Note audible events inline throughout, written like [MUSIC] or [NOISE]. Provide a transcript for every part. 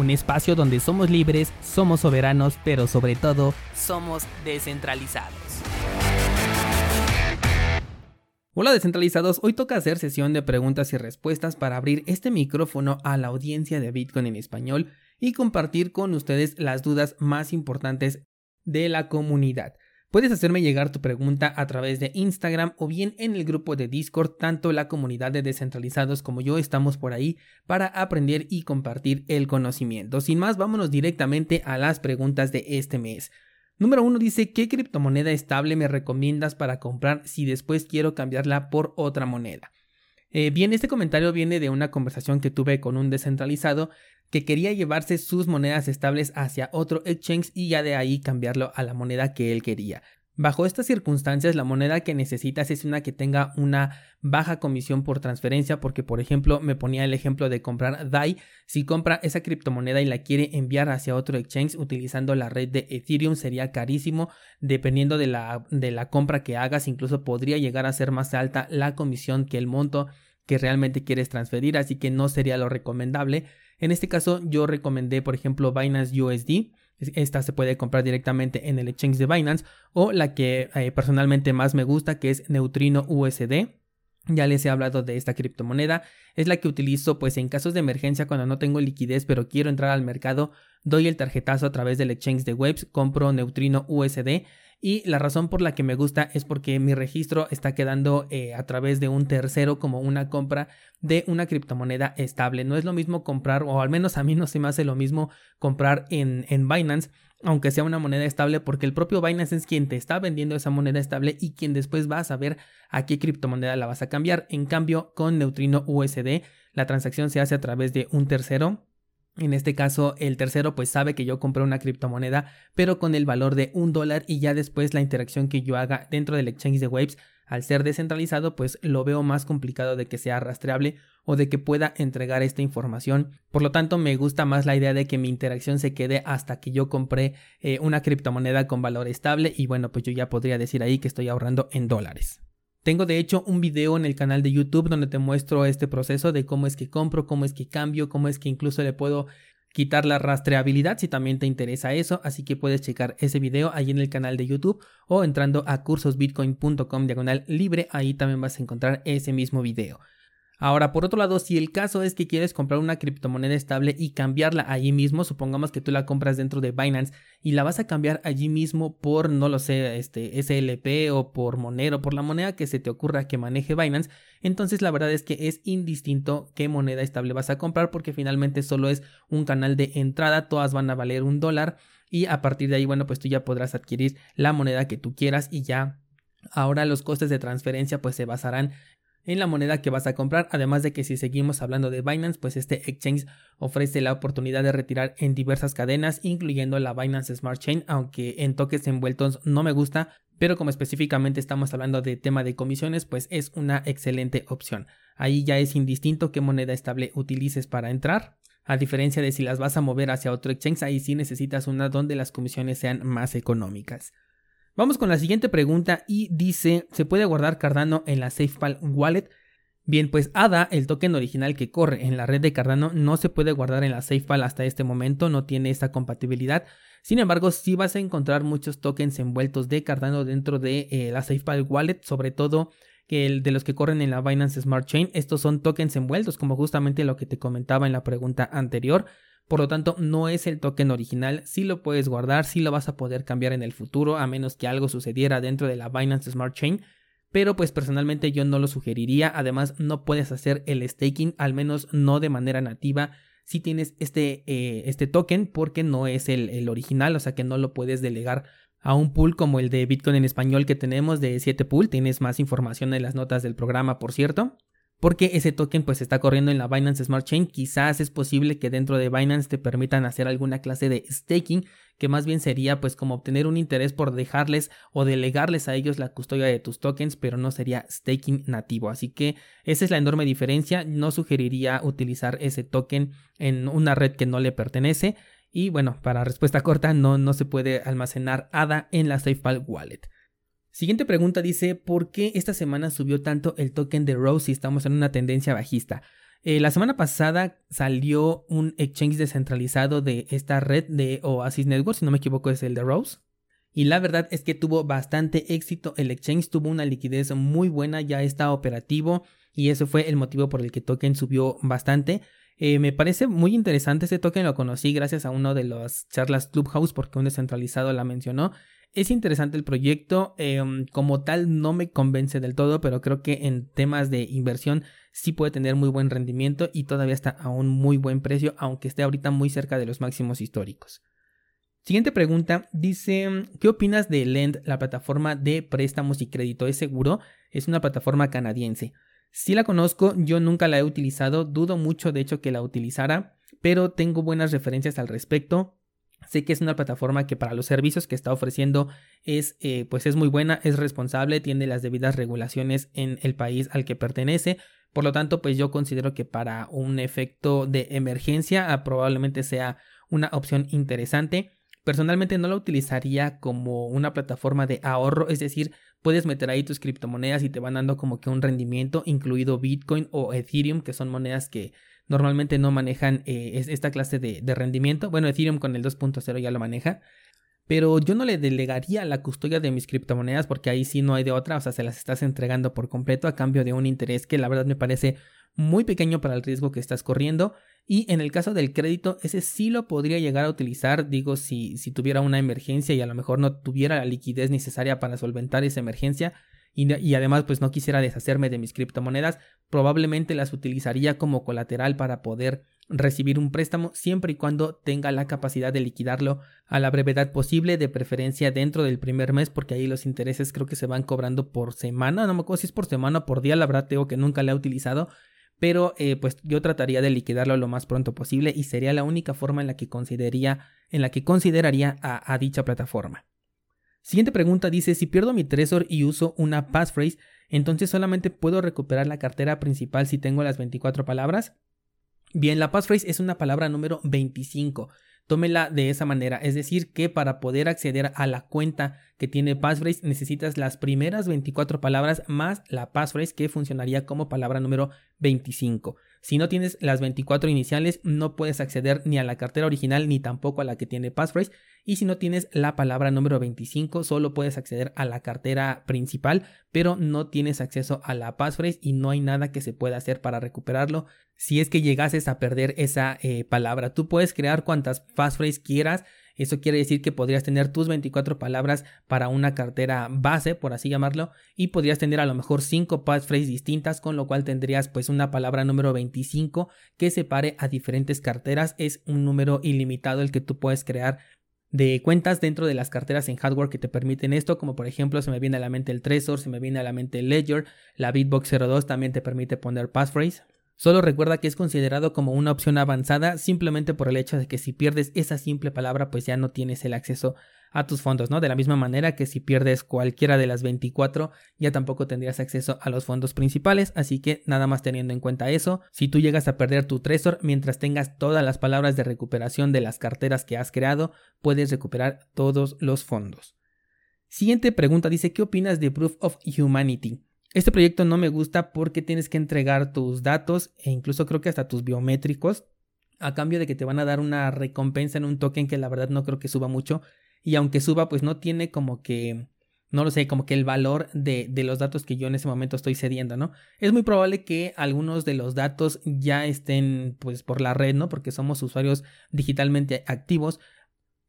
un espacio donde somos libres, somos soberanos, pero sobre todo somos descentralizados. Hola descentralizados, hoy toca hacer sesión de preguntas y respuestas para abrir este micrófono a la audiencia de Bitcoin en español y compartir con ustedes las dudas más importantes de la comunidad. Puedes hacerme llegar tu pregunta a través de Instagram o bien en el grupo de Discord, tanto la comunidad de descentralizados como yo estamos por ahí para aprender y compartir el conocimiento. Sin más, vámonos directamente a las preguntas de este mes. Número uno dice, ¿qué criptomoneda estable me recomiendas para comprar si después quiero cambiarla por otra moneda? Eh, bien, este comentario viene de una conversación que tuve con un descentralizado que quería llevarse sus monedas estables hacia otro exchange y ya de ahí cambiarlo a la moneda que él quería. Bajo estas circunstancias, la moneda que necesitas es una que tenga una baja comisión por transferencia, porque por ejemplo me ponía el ejemplo de comprar DAI, si compra esa criptomoneda y la quiere enviar hacia otro exchange utilizando la red de Ethereum sería carísimo, dependiendo de la, de la compra que hagas, incluso podría llegar a ser más alta la comisión que el monto que realmente quieres transferir, así que no sería lo recomendable. En este caso yo recomendé por ejemplo Binance USD. Esta se puede comprar directamente en el exchange de Binance o la que eh, personalmente más me gusta que es Neutrino USD. Ya les he hablado de esta criptomoneda. Es la que utilizo pues en casos de emergencia cuando no tengo liquidez pero quiero entrar al mercado. Doy el tarjetazo a través del exchange de webs, compro Neutrino USD y la razón por la que me gusta es porque mi registro está quedando eh, a través de un tercero como una compra de una criptomoneda estable. No es lo mismo comprar, o al menos a mí no se me hace lo mismo comprar en, en Binance aunque sea una moneda estable, porque el propio Binance es quien te está vendiendo esa moneda estable y quien después va a saber a qué criptomoneda la vas a cambiar. En cambio, con Neutrino USD, la transacción se hace a través de un tercero en este caso, el tercero pues sabe que yo compré una criptomoneda, pero con el valor de un dólar y ya después la interacción que yo haga dentro del exchange de Waves, al ser descentralizado, pues lo veo más complicado de que sea rastreable o de que pueda entregar esta información. Por lo tanto, me gusta más la idea de que mi interacción se quede hasta que yo compré eh, una criptomoneda con valor estable y bueno, pues yo ya podría decir ahí que estoy ahorrando en dólares. Tengo de hecho un video en el canal de YouTube donde te muestro este proceso de cómo es que compro, cómo es que cambio, cómo es que incluso le puedo quitar la rastreabilidad si también te interesa eso, así que puedes checar ese video ahí en el canal de YouTube o entrando a cursosbitcoin.com diagonal libre, ahí también vas a encontrar ese mismo video. Ahora, por otro lado, si el caso es que quieres comprar una criptomoneda estable y cambiarla allí mismo, supongamos que tú la compras dentro de Binance y la vas a cambiar allí mismo por, no lo sé, este SLP o por Monero, por la moneda que se te ocurra que maneje Binance, entonces la verdad es que es indistinto qué moneda estable vas a comprar porque finalmente solo es un canal de entrada, todas van a valer un dólar y a partir de ahí, bueno, pues tú ya podrás adquirir la moneda que tú quieras y ya. Ahora los costes de transferencia pues se basarán en la moneda que vas a comprar, además de que si seguimos hablando de Binance, pues este exchange ofrece la oportunidad de retirar en diversas cadenas, incluyendo la Binance Smart Chain, aunque en toques envueltos no me gusta, pero como específicamente estamos hablando de tema de comisiones, pues es una excelente opción. Ahí ya es indistinto qué moneda estable utilices para entrar. A diferencia de si las vas a mover hacia otro exchange, ahí sí necesitas una donde las comisiones sean más económicas. Vamos con la siguiente pregunta y dice, ¿se puede guardar Cardano en la SafePal Wallet? Bien, pues ADA, el token original que corre en la red de Cardano, no se puede guardar en la SafePal hasta este momento, no tiene esta compatibilidad. Sin embargo, sí vas a encontrar muchos tokens envueltos de Cardano dentro de eh, la SafePal Wallet, sobre todo que el de los que corren en la Binance Smart Chain. Estos son tokens envueltos, como justamente lo que te comentaba en la pregunta anterior. Por lo tanto, no es el token original, sí lo puedes guardar, sí lo vas a poder cambiar en el futuro, a menos que algo sucediera dentro de la Binance Smart Chain. Pero pues personalmente yo no lo sugeriría, además no puedes hacer el staking, al menos no de manera nativa, si tienes este, eh, este token, porque no es el, el original, o sea que no lo puedes delegar a un pool como el de Bitcoin en español que tenemos de 7 pool. Tienes más información en las notas del programa, por cierto. Porque ese token pues está corriendo en la Binance Smart Chain. Quizás es posible que dentro de Binance te permitan hacer alguna clase de staking, que más bien sería pues como obtener un interés por dejarles o delegarles a ellos la custodia de tus tokens, pero no sería staking nativo. Así que esa es la enorme diferencia. No sugeriría utilizar ese token en una red que no le pertenece. Y bueno, para respuesta [LAUGHS] corta, no, no se puede almacenar ADA en la SafePal Wallet. Siguiente pregunta dice, ¿por qué esta semana subió tanto el token de Rose si estamos en una tendencia bajista? Eh, la semana pasada salió un exchange descentralizado de esta red de Oasis Network, si no me equivoco es el de Rose. Y la verdad es que tuvo bastante éxito, el exchange tuvo una liquidez muy buena, ya está operativo y ese fue el motivo por el que token subió bastante. Eh, me parece muy interesante este token, lo conocí gracias a uno de las charlas Clubhouse porque un descentralizado la mencionó es interesante el proyecto, em, como tal no me convence del todo, pero creo que en temas de inversión sí puede tener muy buen rendimiento y todavía está a un muy buen precio, aunque esté ahorita muy cerca de los máximos históricos. Siguiente pregunta, dice, ¿qué opinas de Lend, la plataforma de préstamos y crédito? ¿Es seguro? Es una plataforma canadiense. Si la conozco, yo nunca la he utilizado, dudo mucho de hecho que la utilizara, pero tengo buenas referencias al respecto. Sé que es una plataforma que para los servicios que está ofreciendo es, eh, pues es muy buena, es responsable, tiene las debidas regulaciones en el país al que pertenece. Por lo tanto, pues yo considero que para un efecto de emergencia ah, probablemente sea una opción interesante. Personalmente no la utilizaría como una plataforma de ahorro, es decir, puedes meter ahí tus criptomonedas y te van dando como que un rendimiento, incluido Bitcoin o Ethereum, que son monedas que normalmente no manejan eh, esta clase de, de, rendimiento. Bueno, Ethereum con el 2.0 ya lo maneja. Pero yo no le delegaría la custodia de mis criptomonedas porque ahí sí no hay de otra, o sea, se las estás entregando por completo a cambio de un interés que la verdad me parece muy pequeño para el riesgo que estás corriendo. Y en el caso del crédito, ese sí lo podría llegar a utilizar, digo, si, si tuviera una emergencia y a lo mejor no tuviera la liquidez necesaria para solventar esa emergencia, y, además pues no quisiera deshacerme de mis criptomonedas, probablemente las utilizaría como colateral para poder recibir un préstamo siempre y cuando tenga la capacidad de liquidarlo a la brevedad posible, de preferencia dentro del primer mes, porque ahí los intereses creo que se van cobrando por semana, no me acuerdo si es por semana o por día, la verdad tengo que nunca la he utilizado, pero eh, pues yo trataría de liquidarlo lo más pronto posible y sería la única forma en la que consideraría, en la que consideraría a dicha plataforma. Siguiente pregunta dice, si pierdo mi Trezor y uso una passphrase, entonces solamente puedo recuperar la cartera principal si tengo las 24 palabras. Bien, la passphrase es una palabra número 25. Tómela de esa manera, es decir, que para poder acceder a la cuenta que tiene passphrase necesitas las primeras 24 palabras más la passphrase que funcionaría como palabra número 25. Si no tienes las 24 iniciales, no puedes acceder ni a la cartera original ni tampoco a la que tiene passphrase. Y si no tienes la palabra número 25, solo puedes acceder a la cartera principal, pero no tienes acceso a la passphrase y no hay nada que se pueda hacer para recuperarlo. Si es que llegases a perder esa eh, palabra, tú puedes crear cuantas passphrases quieras eso quiere decir que podrías tener tus 24 palabras para una cartera base, por así llamarlo, y podrías tener a lo mejor 5 passphrases distintas, con lo cual tendrías pues una palabra número 25 que separe a diferentes carteras. Es un número ilimitado el que tú puedes crear de cuentas dentro de las carteras en hardware que te permiten esto, como por ejemplo se me viene a la mente el Trezor, se me viene a la mente el Ledger, la Bitbox 02 también te permite poner passphrase. Solo recuerda que es considerado como una opción avanzada simplemente por el hecho de que si pierdes esa simple palabra pues ya no tienes el acceso a tus fondos, ¿no? De la misma manera que si pierdes cualquiera de las 24 ya tampoco tendrías acceso a los fondos principales, así que nada más teniendo en cuenta eso, si tú llegas a perder tu Trezor mientras tengas todas las palabras de recuperación de las carteras que has creado, puedes recuperar todos los fondos. Siguiente pregunta dice, ¿qué opinas de Proof of Humanity? Este proyecto no me gusta porque tienes que entregar tus datos e incluso creo que hasta tus biométricos a cambio de que te van a dar una recompensa en un token que la verdad no creo que suba mucho y aunque suba pues no tiene como que no lo sé, como que el valor de, de, los datos que yo en ese momento estoy cediendo, ¿no? Es muy probable que algunos de los datos ya estén pues por la red, ¿no? Porque somos usuarios digitalmente activos,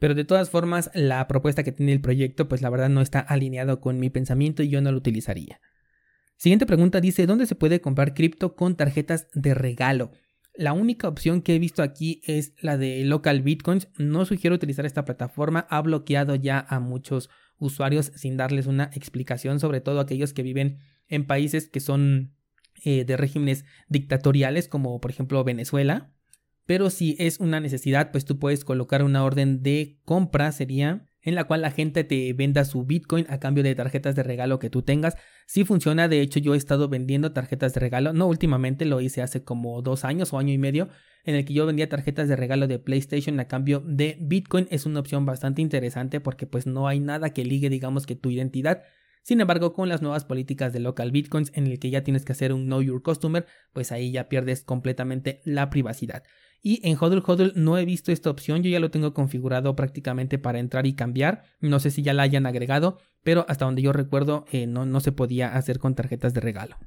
pero de todas formas la propuesta que tiene el proyecto pues la verdad no está alineado con mi pensamiento y yo no lo utilizaría. Siguiente pregunta dice, ¿dónde se puede comprar cripto con tarjetas de regalo? La única opción que he visto aquí es la de Local Bitcoins. No sugiero utilizar esta plataforma. Ha bloqueado ya a muchos usuarios sin darles una explicación, sobre todo aquellos que viven en países que son eh, de regímenes dictatoriales como por ejemplo Venezuela. Pero si es una necesidad, pues tú puedes colocar una orden de compra, sería en la cual la gente te venda su Bitcoin a cambio de tarjetas de regalo que tú tengas. Si funciona, de hecho yo he estado vendiendo tarjetas de regalo, no últimamente, lo hice hace como dos años o año y medio, en el que yo vendía tarjetas de regalo de PlayStation a cambio de Bitcoin. Es una opción bastante interesante porque pues no hay nada que ligue digamos que tu identidad. Sin embargo, con las nuevas políticas de local bitcoins en el que ya tienes que hacer un know your customer, pues ahí ya pierdes completamente la privacidad. Y en Hodl Hodl no he visto esta opción, yo ya lo tengo configurado prácticamente para entrar y cambiar. No sé si ya la hayan agregado, pero hasta donde yo recuerdo eh, no, no se podía hacer con tarjetas de regalo.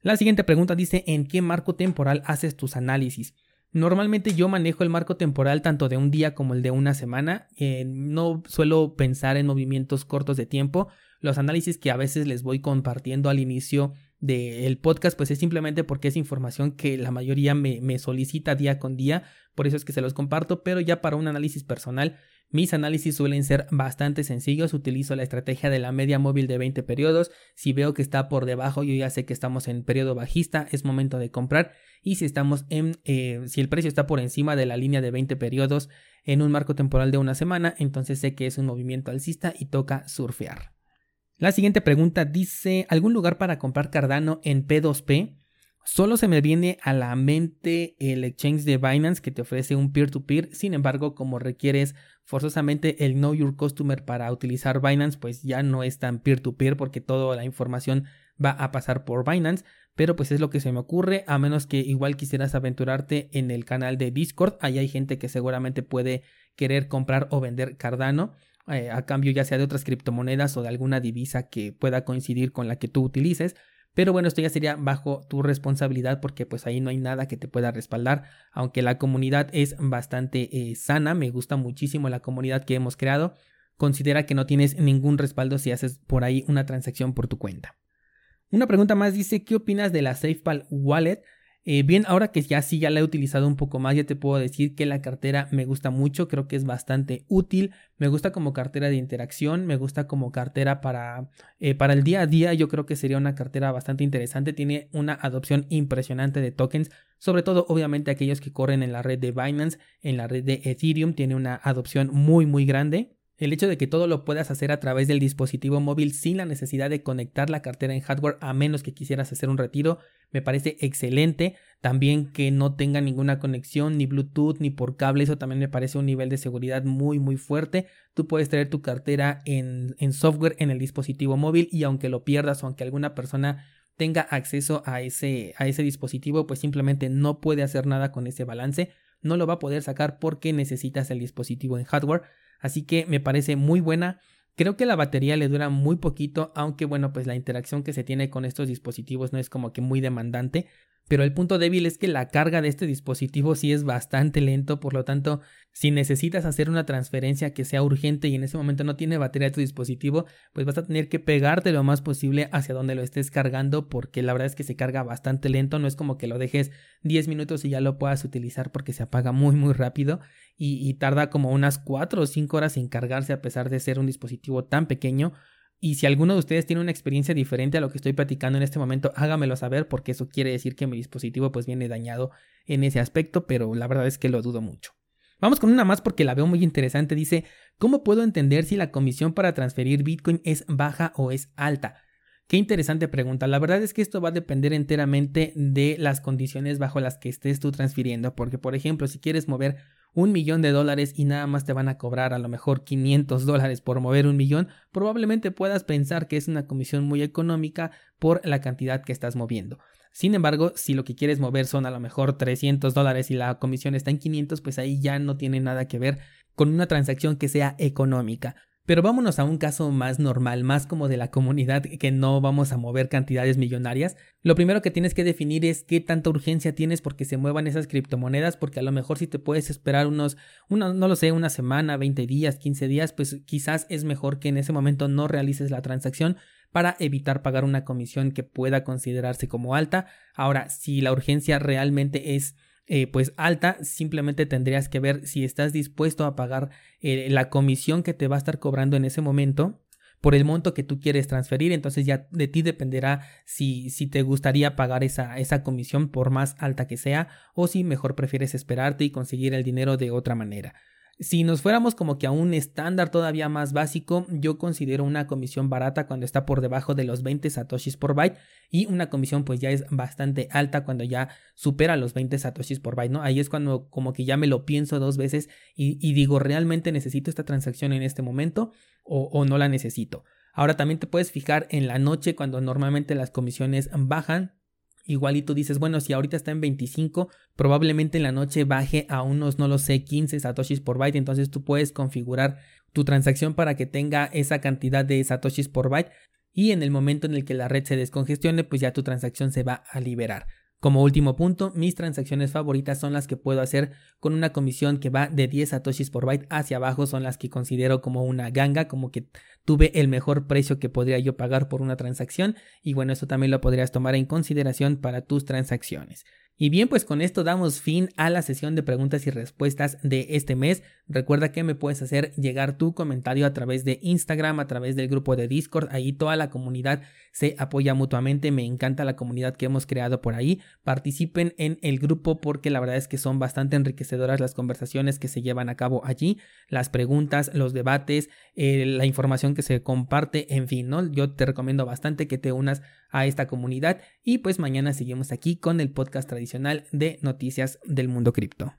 La siguiente pregunta dice, ¿en qué marco temporal haces tus análisis? Normalmente yo manejo el marco temporal tanto de un día como el de una semana. Eh, no suelo pensar en movimientos cortos de tiempo. Los análisis que a veces les voy compartiendo al inicio del podcast, pues es simplemente porque es información que la mayoría me, solicita día con día, por eso es que se los comparto, pero ya para un análisis personal, mis análisis suelen ser bastante sencillos, utilizo la estrategia de la media móvil de 20 periodos, si veo que está por debajo yo ya sé que estamos en periodo bajista, es momento de comprar. Y si estamos en, eh, si el precio está por encima de la línea de 20 periodos en un marco temporal de una semana, entonces sé que es un movimiento alcista y toca surfear. La siguiente pregunta dice, ¿algún lugar para comprar Cardano en P2P? Solo se me viene a la mente el exchange de Binance que te ofrece un peer-to-peer, sin embargo, como requieres forzosamente el Know Your Customer para utilizar Binance, pues ya no es tan peer-to-peer -peer porque toda la información va a pasar por Binance, pero pues es lo que se me ocurre, a menos que igual quisieras aventurarte en el canal de Discord, ahí hay gente que seguramente puede querer comprar o vender Cardano. Eh, a cambio ya sea de otras criptomonedas o de alguna divisa que pueda coincidir con la que tú utilices. Pero bueno, esto ya sería bajo tu responsabilidad porque pues ahí no hay nada que te pueda respaldar. Aunque la comunidad es bastante eh, sana, me gusta muchísimo la comunidad que hemos creado. Considera que no tienes ningún respaldo si haces por ahí una transacción por tu cuenta. Una pregunta más dice, ¿qué opinas de la SafePal Wallet? Eh, bien, ahora que ya sí ya la he utilizado un poco más, ya te puedo decir que la cartera me gusta mucho, creo que es bastante útil, me gusta como cartera de interacción, me gusta como cartera para, eh, para el día a día, yo creo que sería una cartera bastante interesante, tiene una adopción impresionante de tokens, sobre todo obviamente aquellos que corren en la red de Binance, en la red de Ethereum, tiene una adopción muy muy grande. El hecho de que todo lo puedas hacer a través del dispositivo móvil sin la necesidad de conectar la cartera en hardware a menos que quisieras hacer un retiro me parece excelente. También que no tenga ninguna conexión ni Bluetooth ni por cable, eso también me parece un nivel de seguridad muy muy fuerte. Tú puedes traer tu cartera en, en software en el dispositivo móvil y aunque lo pierdas o aunque alguna persona tenga acceso a ese, a ese dispositivo, pues simplemente no puede hacer nada con ese balance, no lo va a poder sacar porque necesitas el dispositivo en hardware. Así que me parece muy buena. Creo que la batería le dura muy poquito, aunque bueno, pues la interacción que se tiene con estos dispositivos no es como que muy demandante, pero el punto débil es que la carga de este dispositivo sí es bastante lento, por lo tanto, si necesitas hacer una transferencia que sea urgente y en ese momento no tiene batería tu dispositivo, pues vas a tener que pegarte lo más posible hacia donde lo estés cargando, porque la verdad es que se carga bastante lento, no es como que lo dejes 10 minutos y ya lo puedas utilizar porque se apaga muy muy rápido y, y tarda como unas 4 o 5 horas en cargarse a pesar de ser un dispositivo tan pequeño. Y si alguno de ustedes tiene una experiencia diferente a lo que estoy platicando en este momento, hágamelo saber porque eso quiere decir que mi dispositivo pues viene dañado en ese aspecto, pero la verdad es que lo dudo mucho. Vamos con una más porque la veo muy interesante. Dice, ¿cómo puedo entender si la comisión para transferir Bitcoin es baja o es alta? Qué interesante pregunta. La verdad es que esto va a depender enteramente de las condiciones bajo las que estés tú transfiriendo, porque por ejemplo, si quieres mover un millón de dólares y nada más te van a cobrar a lo mejor 500 dólares por mover un millón, probablemente puedas pensar que es una comisión muy económica por la cantidad que estás moviendo. Sin embargo, si lo que quieres mover son a lo mejor 300 dólares y la comisión está en 500, pues ahí ya no tiene nada que ver con una transacción que sea económica. Pero vámonos a un caso más normal, más como de la comunidad que no vamos a mover cantidades millonarias. Lo primero que tienes que definir es qué tanta urgencia tienes porque se muevan esas criptomonedas, porque a lo mejor si te puedes esperar unos, no lo sé, una semana, 20 días, 15 días, pues quizás es mejor que en ese momento no realices la transacción para evitar pagar una comisión que pueda considerarse como alta. Ahora, si la urgencia realmente es eh, pues alta, simplemente tendrías que ver si estás dispuesto a pagar eh, la comisión que te va a estar cobrando en ese momento por el monto que tú quieres transferir, entonces ya de ti dependerá si, si te gustaría pagar esa, esa comisión por más alta que sea o si mejor prefieres esperarte y conseguir el dinero de otra manera. Si nos fuéramos como que a un estándar todavía más básico, yo considero una comisión barata cuando está por debajo de los 20 satoshis por byte y una comisión pues ya es bastante alta cuando ya supera los 20 satoshis por byte, ¿no? Ahí es cuando como que ya me lo pienso dos veces y, digo, ¿realmente necesito esta transacción en este momento o, o no la necesito? Ahora también te puedes fijar en la noche cuando normalmente las comisiones bajan Igual y tú dices, bueno, si ahorita está en 25, probablemente en la noche baje a unos, no lo sé, 15 satoshis por byte. Entonces tú puedes configurar tu transacción para que tenga esa cantidad de satoshis por byte. Y en el momento en el que la red se descongestione, pues ya tu transacción se va a liberar. Como último punto, mis transacciones favoritas son las que puedo hacer con una comisión que va de 10 satoshis por byte hacia abajo, son las que considero como una ganga, como que tuve el mejor precio que podría yo pagar por una transacción y bueno, eso también lo podrías tomar en consideración para tus transacciones. Y bien, pues con esto damos fin a la sesión de preguntas y respuestas de este mes. Recuerda que me puedes hacer llegar tu comentario a través de Instagram, a través del grupo de Discord. Ahí toda la comunidad se apoya mutuamente. Me encanta la comunidad que hemos creado por ahí. Participen en el grupo porque la verdad es que son bastante enriquecedoras las conversaciones que se llevan a cabo allí, las preguntas, los debates, eh, la información que se comparte, en fin, ¿no? Yo te recomiendo bastante que te unas a esta comunidad y pues mañana seguimos aquí con el podcast tradicional de noticias del mundo cripto.